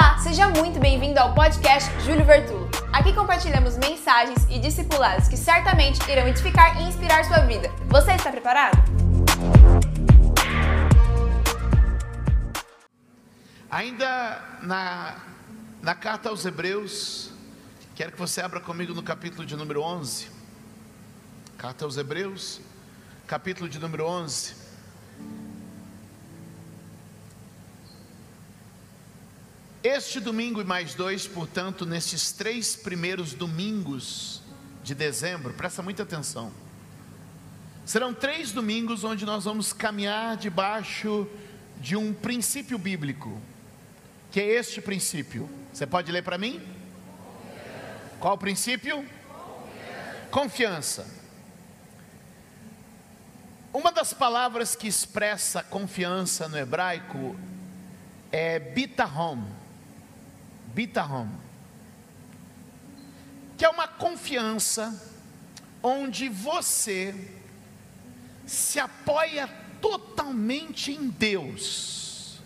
Olá, seja muito bem-vindo ao podcast Júlio Vertulo. Aqui compartilhamos mensagens e discipulados que certamente irão edificar e inspirar sua vida. Você está preparado? Ainda na, na carta aos Hebreus, quero que você abra comigo no capítulo de número 11. Carta aos Hebreus, capítulo de número 11. Este domingo e mais dois, portanto, nestes três primeiros domingos de dezembro, presta muita atenção. Serão três domingos onde nós vamos caminhar debaixo de um princípio bíblico, que é este princípio. Você pode ler para mim? Qual o princípio? Confiança. Uma das palavras que expressa confiança no hebraico é bitahom. Bitahom. Que é uma confiança onde você se apoia totalmente em Deus,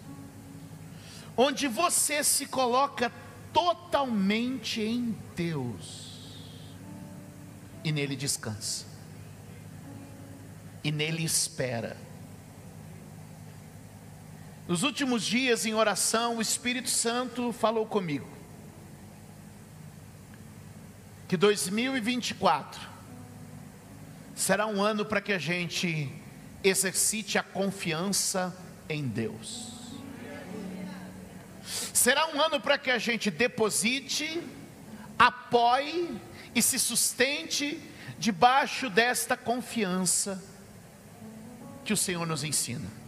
onde você se coloca totalmente em Deus e nele descansa, e nele espera. Nos últimos dias em oração, o Espírito Santo falou comigo que 2024 será um ano para que a gente exercite a confiança em Deus. Será um ano para que a gente deposite, apoie e se sustente debaixo desta confiança que o Senhor nos ensina.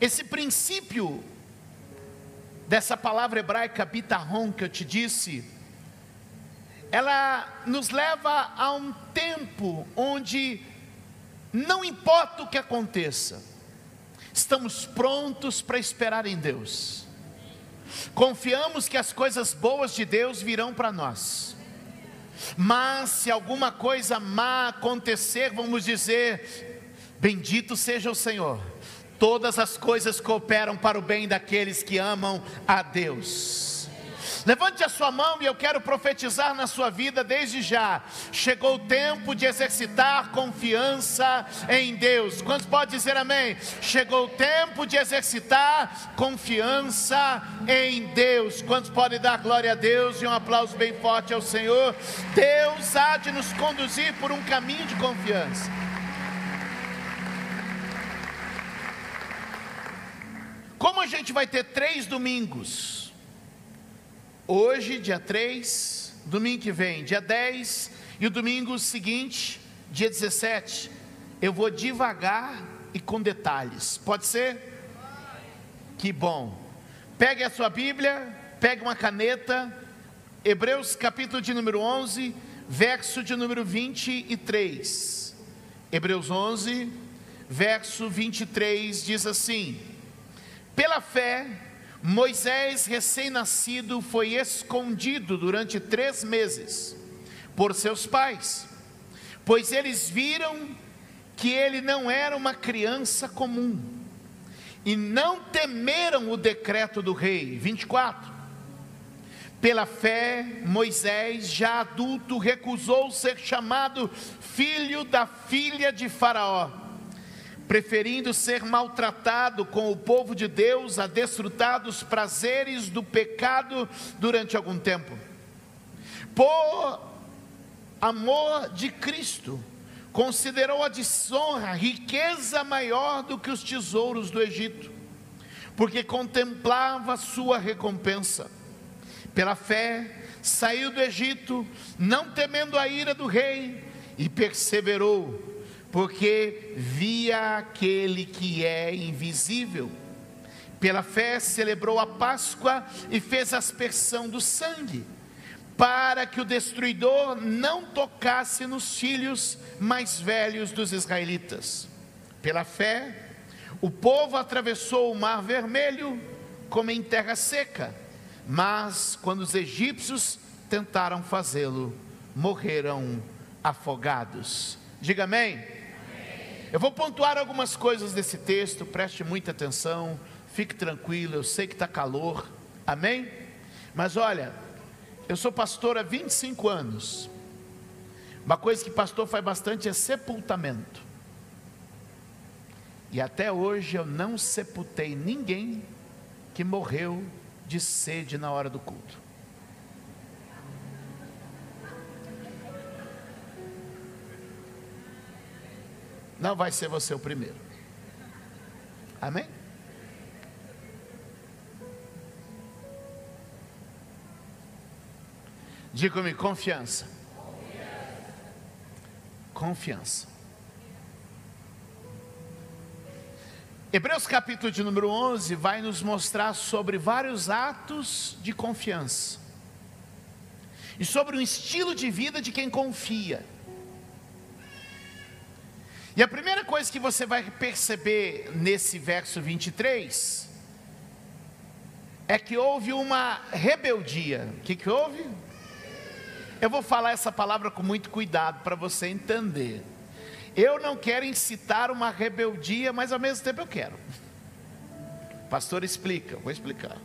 Esse princípio dessa palavra hebraica bitahon que eu te disse, ela nos leva a um tempo onde não importa o que aconteça, estamos prontos para esperar em Deus. Confiamos que as coisas boas de Deus virão para nós. Mas se alguma coisa má acontecer, vamos dizer: Bendito seja o Senhor. Todas as coisas cooperam para o bem daqueles que amam a Deus. Levante a sua mão e eu quero profetizar na sua vida desde já. Chegou o tempo de exercitar confiança em Deus. Quantos pode dizer amém? Chegou o tempo de exercitar confiança em Deus. Quantos podem dar glória a Deus e um aplauso bem forte ao Senhor? Deus há de nos conduzir por um caminho de confiança. Como a gente vai ter três domingos Hoje, dia 3, domingo que vem, dia 10, e o domingo seguinte, dia 17, eu vou devagar e com detalhes. Pode ser? Que bom. Pegue a sua Bíblia, pegue uma caneta, Hebreus capítulo de número 11, verso de número 23. Hebreus 11, verso 23 diz assim: Pela fé, Moisés, recém-nascido, foi escondido durante três meses por seus pais, pois eles viram que ele não era uma criança comum e não temeram o decreto do rei. 24. Pela fé, Moisés, já adulto, recusou ser chamado filho da filha de Faraó preferindo ser maltratado com o povo de Deus a desfrutar dos prazeres do pecado durante algum tempo. Por amor de Cristo, considerou a desonra riqueza maior do que os tesouros do Egito, porque contemplava sua recompensa. Pela fé, saiu do Egito, não temendo a ira do rei, e perseverou porque via aquele que é invisível. Pela fé celebrou a Páscoa e fez aspersão do sangue, para que o destruidor não tocasse nos filhos mais velhos dos israelitas. Pela fé, o povo atravessou o mar vermelho como em terra seca, mas quando os egípcios tentaram fazê-lo, morreram afogados. Diga amém. Eu vou pontuar algumas coisas desse texto, preste muita atenção, fique tranquilo, eu sei que está calor, Amém? Mas olha, eu sou pastor há 25 anos. Uma coisa que pastor faz bastante é sepultamento. E até hoje eu não sepultei ninguém que morreu de sede na hora do culto. Não vai ser você o primeiro. Amém? Diga-me, confiança. Confiança. Hebreus capítulo de número 11 vai nos mostrar sobre vários atos de confiança. E sobre o estilo de vida de quem confia. E a primeira coisa que você vai perceber nesse verso 23 é que houve uma rebeldia. O que, que houve? Eu vou falar essa palavra com muito cuidado para você entender. Eu não quero incitar uma rebeldia, mas ao mesmo tempo eu quero. Pastor, explica, vou explicar.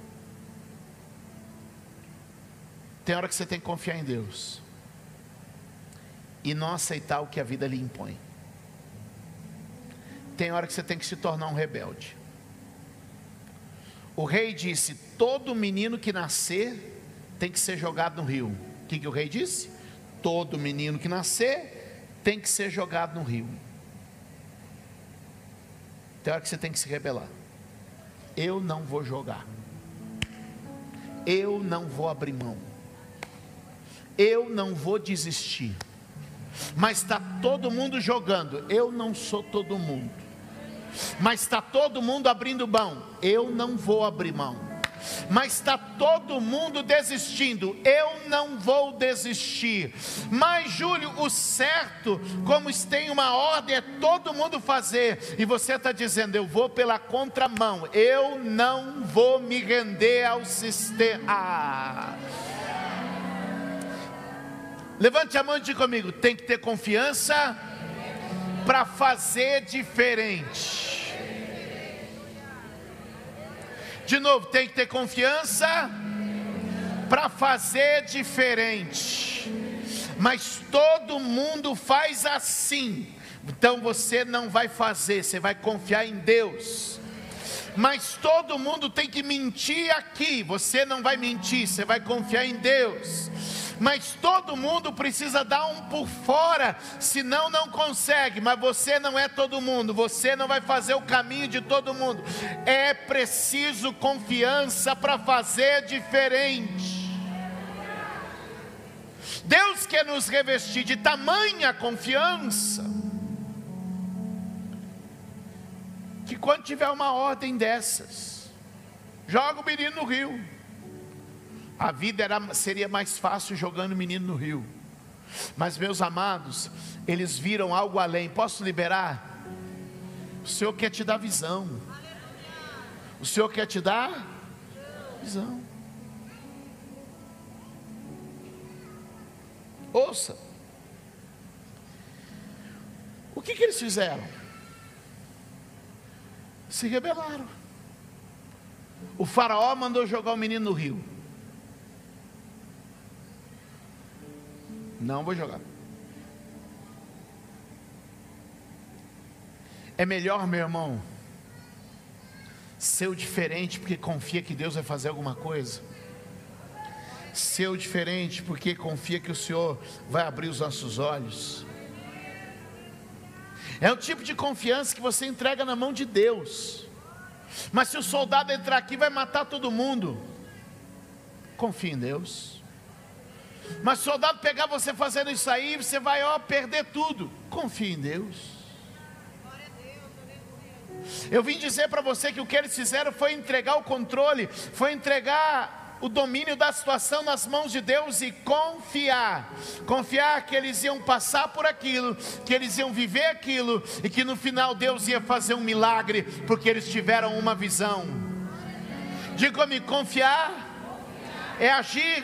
Tem hora que você tem que confiar em Deus e não aceitar o que a vida lhe impõe. Tem hora que você tem que se tornar um rebelde. O rei disse: todo menino que nascer tem que ser jogado no rio que, que o rei disse? Todo menino que nascer tem que ser jogado no rio. Tem hora que você tem que se rebelar. Eu não vou jogar. Eu não vou abrir mão. Eu não vou desistir. Mas está todo mundo jogando. Eu não sou todo mundo. Mas está todo mundo abrindo mão. Eu não vou abrir mão mas está todo mundo desistindo. Eu não vou desistir. Mas, Júlio, o certo, como tem uma ordem, é todo mundo fazer, e você está dizendo, eu vou pela contramão, eu não vou me render ao sistema. Levante a mão e diga comigo: tem que ter confiança para fazer diferente. De novo, tem que ter confiança para fazer diferente. Mas todo mundo faz assim. Então você não vai fazer, você vai confiar em Deus. Mas todo mundo tem que mentir aqui. Você não vai mentir, você vai confiar em Deus mas todo mundo precisa dar um por fora, senão não consegue. Mas você não é todo mundo, você não vai fazer o caminho de todo mundo. É preciso confiança para fazer diferente. Deus quer nos revestir de tamanha confiança, que quando tiver uma ordem dessas, joga o menino no rio a vida era, seria mais fácil jogando o menino no rio. Mas, meus amados, eles viram algo além. Posso liberar? O Senhor quer te dar visão. O Senhor quer te dar visão. Ouça. O que, que eles fizeram? Se rebelaram. O faraó mandou jogar o menino no rio. Não vou jogar. É melhor, meu irmão, ser o diferente porque confia que Deus vai fazer alguma coisa. Ser o diferente porque confia que o Senhor vai abrir os nossos olhos. É o tipo de confiança que você entrega na mão de Deus. Mas se o soldado entrar aqui vai matar todo mundo, confia em Deus. Mas o soldado pegar você fazendo isso aí, você vai ó, perder tudo. Confie em Deus. Eu vim dizer para você que o que eles fizeram foi entregar o controle, foi entregar o domínio da situação nas mãos de Deus e confiar. Confiar que eles iam passar por aquilo, que eles iam viver aquilo e que no final Deus ia fazer um milagre, porque eles tiveram uma visão. Diga-me, confiar é agir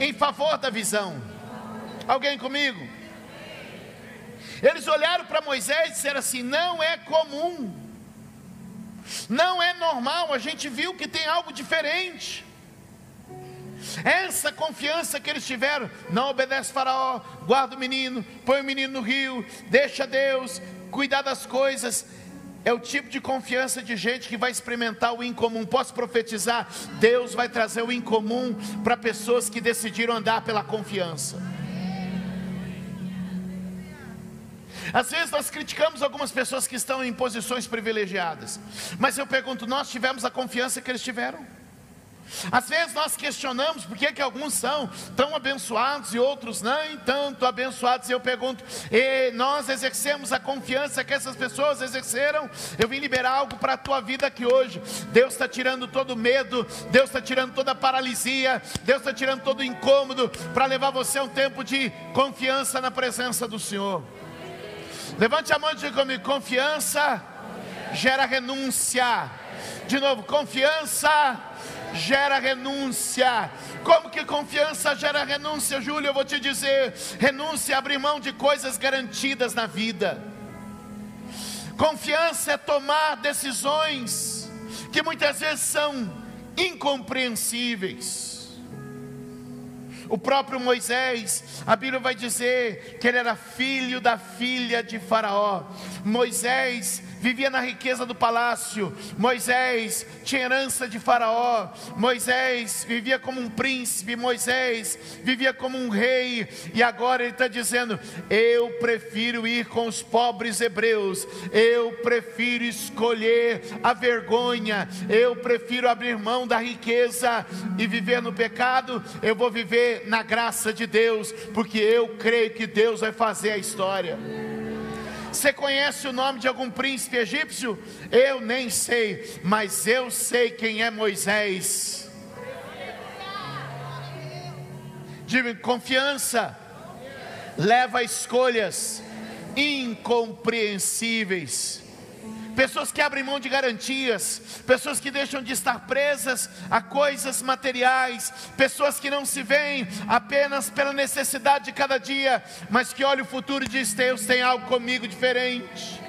em favor da visão. Alguém comigo? Eles olharam para Moisés e disseram assim: não é comum, não é normal, a gente viu que tem algo diferente. Essa confiança que eles tiveram, não obedece Faraó, guarda o menino, põe o menino no rio, deixa Deus cuidar das coisas. É o tipo de confiança de gente que vai experimentar o incomum. Posso profetizar? Deus vai trazer o incomum para pessoas que decidiram andar pela confiança. Às vezes nós criticamos algumas pessoas que estão em posições privilegiadas, mas eu pergunto: nós tivemos a confiança que eles tiveram? Às vezes nós questionamos por que, que alguns são tão abençoados e outros nem tanto abençoados. E eu pergunto, e nós exercemos a confiança que essas pessoas exerceram? Eu vim liberar algo para a tua vida aqui hoje. Deus está tirando todo medo, Deus está tirando toda paralisia, Deus está tirando todo incômodo para levar você a um tempo de confiança na presença do Senhor. Levante a mão e diga comigo: confiança gera renúncia. De novo, confiança gera renúncia. Como que confiança gera renúncia, Júlio? Eu vou te dizer: renúncia é abrir mão de coisas garantidas na vida. Confiança é tomar decisões que muitas vezes são incompreensíveis. O próprio Moisés, a Bíblia vai dizer que ele era filho da filha de Faraó. Moisés vivia na riqueza do palácio. Moisés tinha herança de Faraó. Moisés vivia como um príncipe. Moisés vivia como um rei. E agora ele está dizendo: Eu prefiro ir com os pobres hebreus. Eu prefiro escolher a vergonha. Eu prefiro abrir mão da riqueza e viver no pecado. Eu vou viver na graça de Deus, porque eu creio que Deus vai fazer a história. Você conhece o nome de algum príncipe egípcio? Eu nem sei, mas eu sei quem é Moisés. De confiança leva a escolhas incompreensíveis pessoas que abrem mão de garantias, pessoas que deixam de estar presas a coisas materiais, pessoas que não se veem apenas pela necessidade de cada dia, mas que olham o futuro e dizem: Deus tem algo comigo diferente.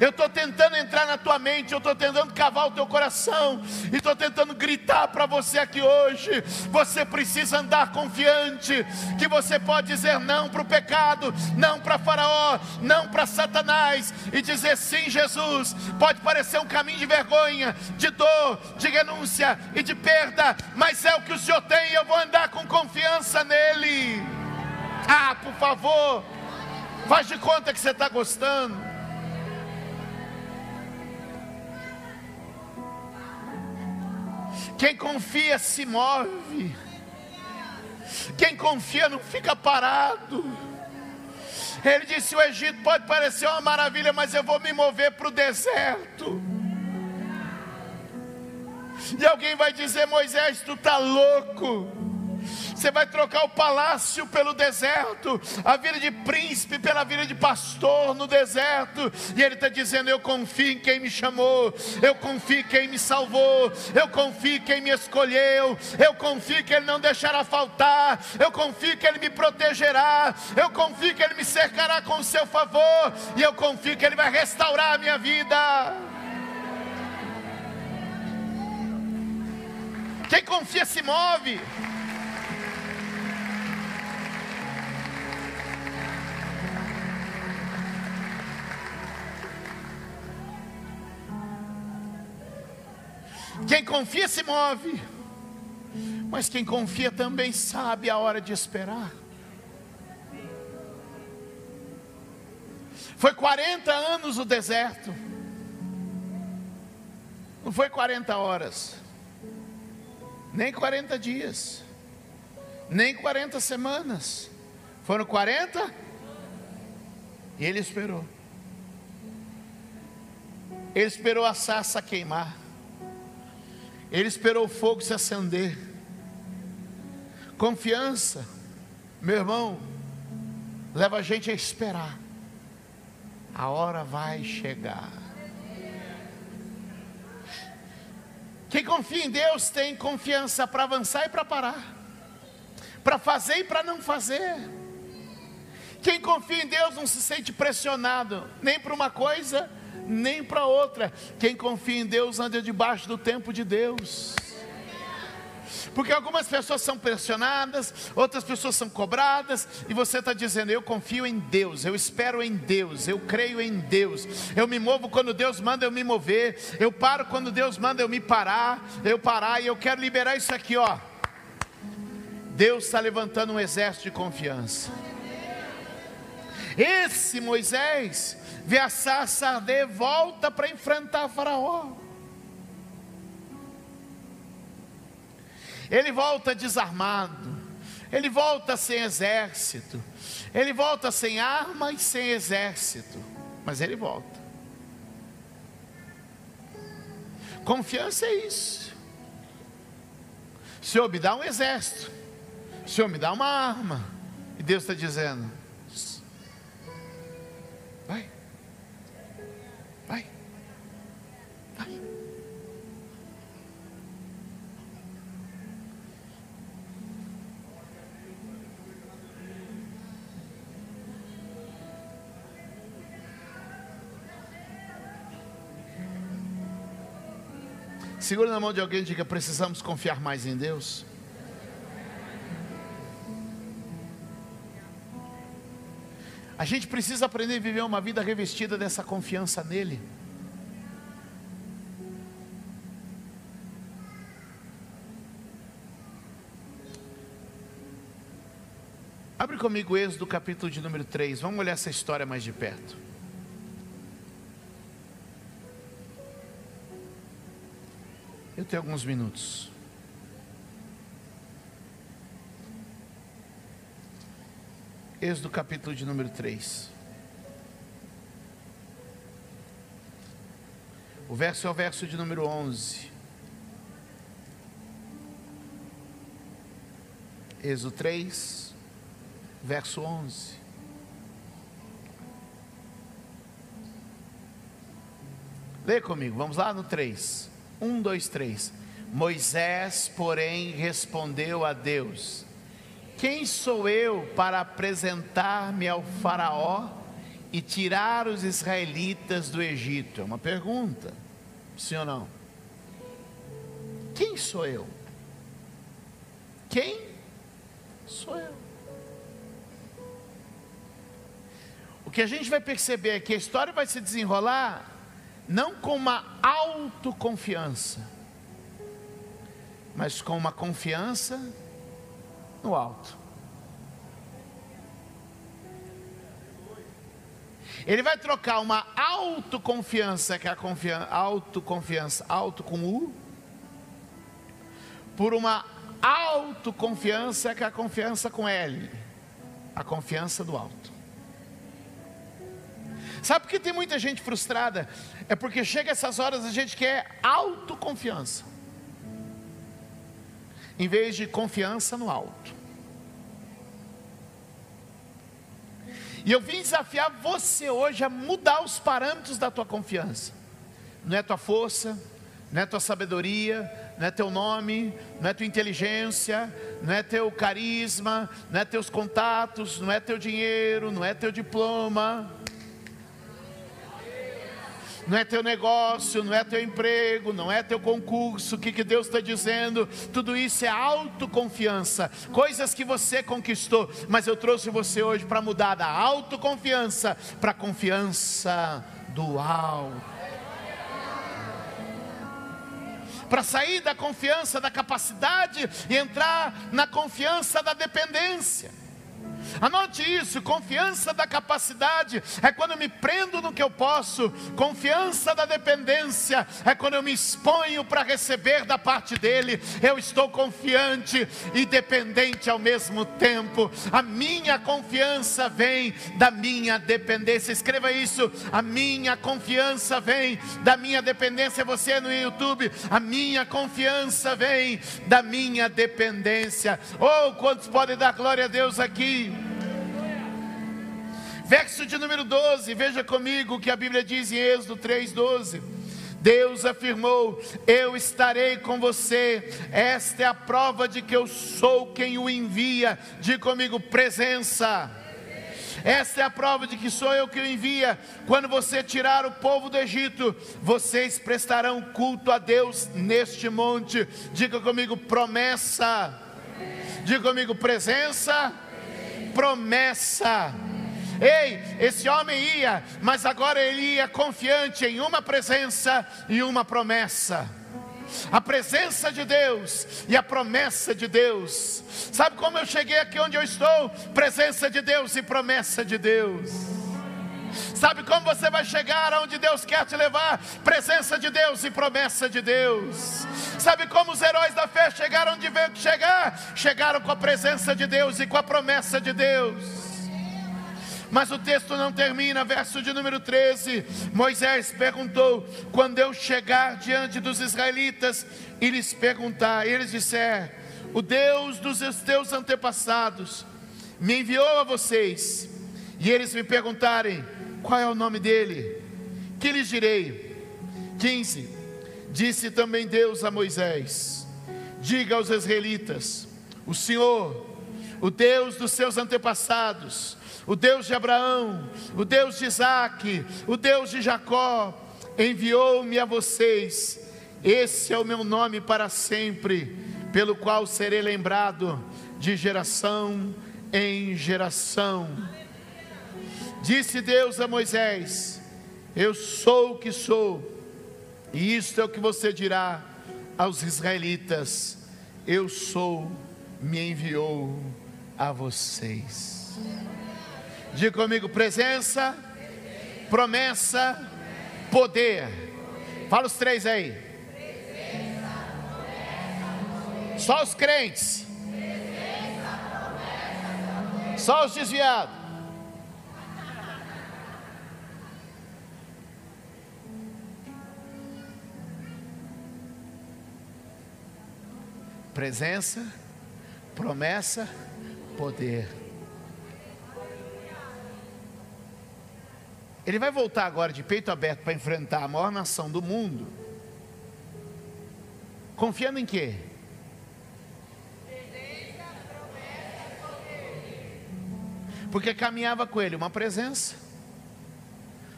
Eu estou tentando entrar na tua mente, eu estou tentando cavar o teu coração, e estou tentando gritar para você aqui hoje. Você precisa andar confiante, que você pode dizer não para o pecado, não para Faraó, não para Satanás, e dizer sim, Jesus. Pode parecer um caminho de vergonha, de dor, de renúncia e de perda, mas é o que o Senhor tem, e eu vou andar com confiança nele. Ah, por favor, faz de conta que você está gostando. Quem confia se move. Quem confia não fica parado. Ele disse: O Egito pode parecer uma maravilha, mas eu vou me mover para o deserto. E alguém vai dizer: Moisés, tu está louco. Você vai trocar o palácio pelo deserto, a vida de príncipe pela vida de pastor no deserto. E ele está dizendo: Eu confio em quem me chamou, eu confio em quem me salvou, eu confio em quem me escolheu, eu confio que Ele não deixará faltar, eu confio que Ele me protegerá, eu confio que Ele me cercará com o seu favor, e eu confio que Ele vai restaurar a minha vida. Quem confia se move. Confia se move, mas quem confia também sabe a hora de esperar. Foi 40 anos o deserto, não foi 40 horas, nem 40 dias, nem 40 semanas, foram 40 e ele esperou. Ele esperou a sarça queimar. Ele esperou o fogo se acender. Confiança, meu irmão, leva a gente a esperar. A hora vai chegar. Quem confia em Deus tem confiança para avançar e para parar, para fazer e para não fazer. Quem confia em Deus não se sente pressionado, nem para uma coisa, nem para outra. Quem confia em Deus anda debaixo do tempo de Deus. Porque algumas pessoas são pressionadas, outras pessoas são cobradas, e você está dizendo: Eu confio em Deus, eu espero em Deus, eu creio em Deus, eu me movo quando Deus manda eu me mover, eu paro quando Deus manda eu me parar, eu parar, e eu quero liberar isso aqui, ó. Deus está levantando um exército de confiança. Esse Moisés vê a sarça arder, volta para enfrentar Faraó. Ele volta desarmado, ele volta sem exército, ele volta sem arma e sem exército, mas ele volta. Confiança é isso. Senhor me dá um exército, Senhor me dá uma arma, e Deus está dizendo: Segura na mão de alguém e diga: precisamos confiar mais em Deus. A gente precisa aprender a viver uma vida revestida dessa confiança nele. Abre comigo o Êxodo capítulo de número 3. Vamos olhar essa história mais de perto. Eu tenho alguns minutos. Êxodo capítulo de número 3. O verso é o verso de número 11. Êxodo 3, verso 11. Lê comigo, vamos lá no 3. Um, dois, três. Moisés, porém, respondeu a Deus: Quem sou eu para apresentar-me ao Faraó e tirar os israelitas do Egito? É uma pergunta, sim ou não? Quem sou eu? Quem sou eu? Que a gente vai perceber é que a história vai se desenrolar não com uma autoconfiança, mas com uma confiança no alto. Ele vai trocar uma autoconfiança, que é a confiança, autoconfiança, auto com U, por uma autoconfiança, que é a confiança com L, a confiança do alto. Sabe por que tem muita gente frustrada? É porque chega essas horas a gente quer autoconfiança. Em vez de confiança no alto. E eu vim desafiar você hoje a mudar os parâmetros da tua confiança. Não é tua força, não é tua sabedoria, não é teu nome, não é tua inteligência, não é teu carisma, não é teus contatos, não é teu dinheiro, não é teu diploma não é teu negócio, não é teu emprego, não é teu concurso, o que, que Deus está dizendo? Tudo isso é autoconfiança, coisas que você conquistou, mas eu trouxe você hoje para mudar da autoconfiança para a confiança do alto. Para sair da confiança da capacidade e entrar na confiança da dependência. Anote isso: confiança da capacidade é quando eu me prendo no que eu posso, confiança da dependência é quando eu me exponho para receber da parte dele. Eu estou confiante e dependente ao mesmo tempo. A minha confiança vem da minha dependência. Escreva isso: a minha confiança vem da minha dependência. Você é no YouTube, a minha confiança vem da minha dependência. Oh, quantos podem dar glória a Deus aqui? Verso de número 12, veja comigo o que a Bíblia diz em Êxodo 3,12. Deus afirmou: Eu estarei com você. Esta é a prova de que eu sou quem o envia. Diga comigo, presença. Essa é a prova de que sou eu que o envia. Quando você tirar o povo do Egito, vocês prestarão culto a Deus neste monte. Diga comigo, promessa. Diga comigo, presença. Promessa. Ei, esse homem ia, mas agora ele ia confiante em uma presença e uma promessa a presença de Deus e a promessa de Deus. Sabe como eu cheguei aqui onde eu estou? Presença de Deus e promessa de Deus. Sabe como você vai chegar aonde Deus quer te levar? Presença de Deus e promessa de Deus. Sabe como os heróis da fé chegaram onde veio chegar? Chegaram com a presença de Deus e com a promessa de Deus. Mas o texto não termina, verso de número 13. Moisés perguntou: quando eu chegar diante dos israelitas e lhes perguntar, eles disseram: O Deus dos teus antepassados me enviou a vocês, e eles me perguntarem: qual é o nome dele? Que lhes direi? 15. Disse também Deus a Moisés: Diga aos israelitas: O Senhor, o Deus dos seus antepassados, o Deus de Abraão, o Deus de Isaac, o Deus de Jacó, enviou-me a vocês. Esse é o meu nome para sempre, pelo qual serei lembrado de geração em geração. Disse Deus a Moisés: Eu sou o que sou, e isto é o que você dirá aos israelitas: Eu sou, me enviou a vocês. Diga comigo: presença, promessa, poder. Fala os três aí. Só os crentes. Só os desviados. Presença, promessa, poder. Ele vai voltar agora de peito aberto para enfrentar a maior nação do mundo. Confiando em quê? Porque caminhava com ele uma presença,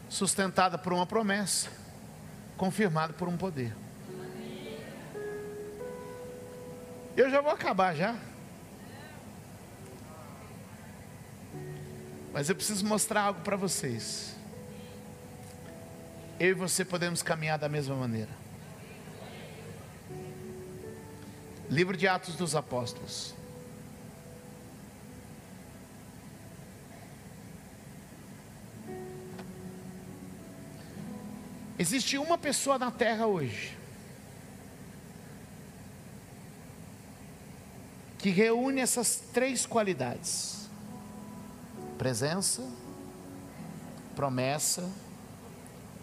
sustentada por uma promessa, confirmada por um poder. Eu já vou acabar já. Mas eu preciso mostrar algo para vocês eu e você podemos caminhar da mesma maneira. Livro de Atos dos Apóstolos. Existe uma pessoa na terra hoje que reúne essas três qualidades: presença, promessa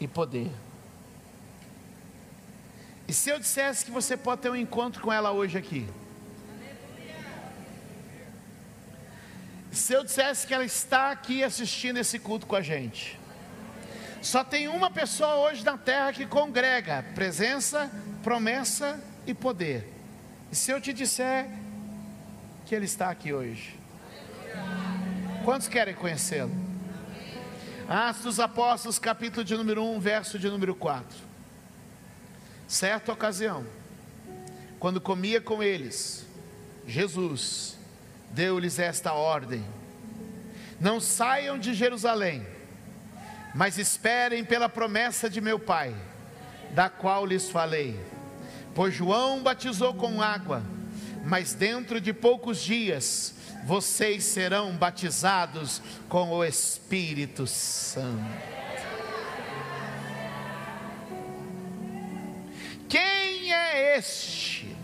e poder. E se eu dissesse que você pode ter um encontro com ela hoje aqui? Se eu dissesse que ela está aqui assistindo esse culto com a gente? Só tem uma pessoa hoje na terra que congrega presença, promessa e poder. E se eu te disser que ele está aqui hoje? Quantos querem conhecê-lo? Atos dos Apóstolos, capítulo de número 1, verso de número 4. Certa ocasião, quando comia com eles, Jesus deu-lhes esta ordem: Não saiam de Jerusalém, mas esperem pela promessa de meu Pai, da qual lhes falei. Pois João batizou com água, mas dentro de poucos dias vocês serão batizados com o Espírito Santo. Quem é este?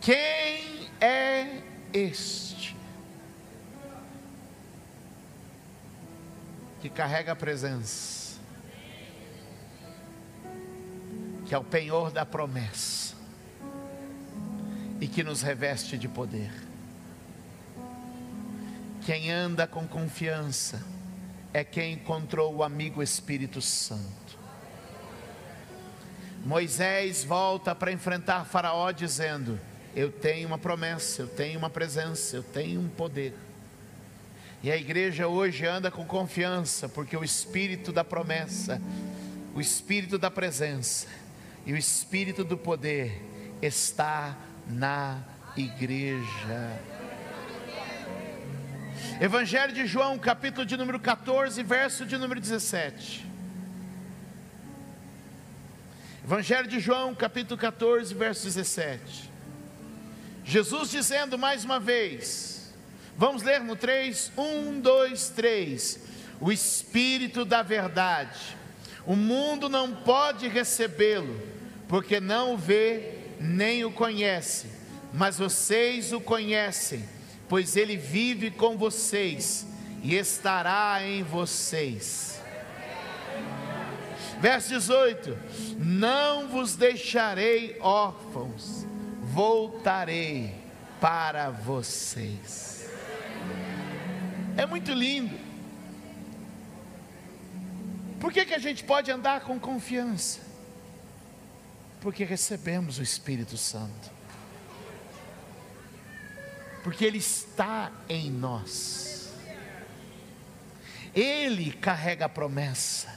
Quem é este? Que carrega a presença, que é o penhor da promessa e que nos reveste de poder. Quem anda com confiança é quem encontrou o amigo Espírito Santo. Moisés volta para enfrentar Faraó dizendo: Eu tenho uma promessa, eu tenho uma presença, eu tenho um poder. E a igreja hoje anda com confiança, porque o espírito da promessa, o espírito da presença e o espírito do poder está na igreja. Evangelho de João, capítulo de número 14, verso de número 17. Evangelho de João, capítulo 14, verso 17. Jesus dizendo mais uma vez, vamos ler no 3, 1, 2, 3. O Espírito da Verdade, o mundo não pode recebê-lo, porque não o vê nem o conhece, mas vocês o conhecem, pois ele vive com vocês e estará em vocês. Verso 18: Não vos deixarei órfãos, voltarei para vocês. É muito lindo. Por que, que a gente pode andar com confiança? Porque recebemos o Espírito Santo. Porque Ele está em nós. Ele carrega a promessa.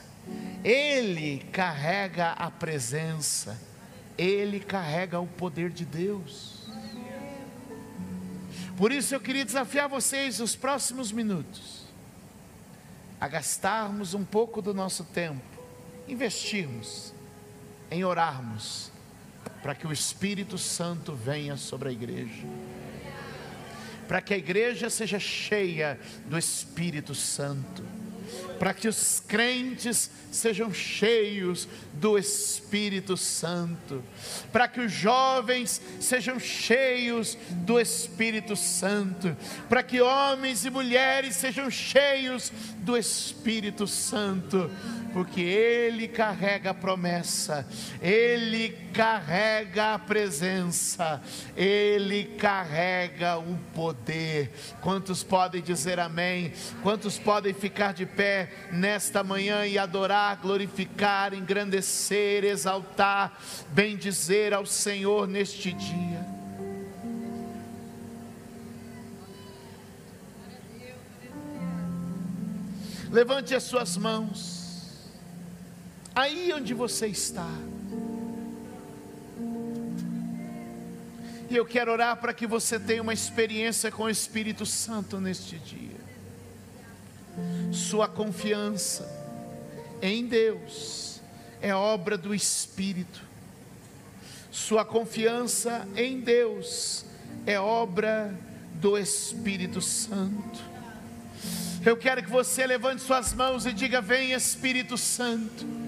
Ele carrega a presença, ele carrega o poder de Deus. Por isso eu queria desafiar vocês nos próximos minutos a gastarmos um pouco do nosso tempo, investirmos em orarmos para que o Espírito Santo venha sobre a igreja. Para que a igreja seja cheia do Espírito Santo. Para que os crentes sejam cheios do Espírito Santo, para que os jovens sejam cheios do Espírito Santo, para que homens e mulheres sejam cheios do Espírito Santo porque Ele carrega a promessa, Ele carrega a presença, Ele carrega o poder. Quantos podem dizer amém? Quantos podem ficar de pé nesta manhã e adorar, glorificar, engrandecer, exaltar, bendizer ao Senhor neste dia? Levante as suas mãos aí onde você está. E eu quero orar para que você tenha uma experiência com o Espírito Santo neste dia. Sua confiança em Deus é obra do Espírito. Sua confiança em Deus é obra do Espírito Santo. Eu quero que você levante suas mãos e diga: Vem Espírito Santo.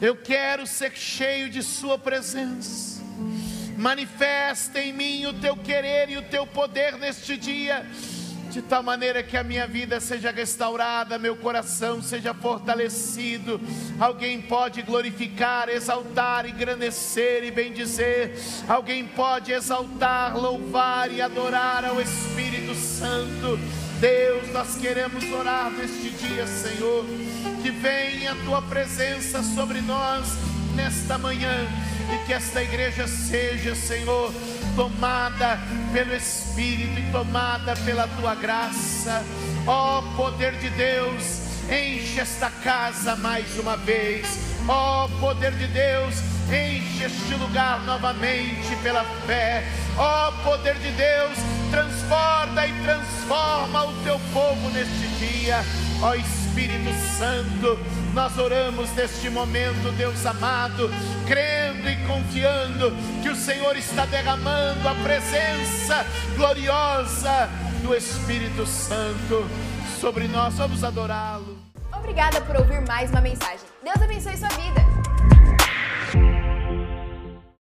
Eu quero ser cheio de Sua presença. Manifesta em mim o teu querer e o teu poder neste dia, de tal maneira que a minha vida seja restaurada, meu coração seja fortalecido. Alguém pode glorificar, exaltar, engrandecer e bendizer. Alguém pode exaltar, louvar e adorar ao Espírito Santo. Deus, nós queremos orar neste dia, Senhor que venha a tua presença sobre nós nesta manhã e que esta igreja seja, Senhor, tomada pelo Espírito e tomada pela tua graça. Ó oh, poder de Deus, enche esta casa mais uma vez. Ó oh, poder de Deus, enche este lugar novamente pela fé. Ó oh, poder de Deus, transborda e transforma o teu povo neste dia. Ó Espírito Espírito Santo, nós oramos neste momento, Deus amado, crendo e confiando que o Senhor está derramando a presença gloriosa do Espírito Santo sobre nós. Vamos adorá-lo. Obrigada por ouvir mais uma mensagem. Deus abençoe sua vida.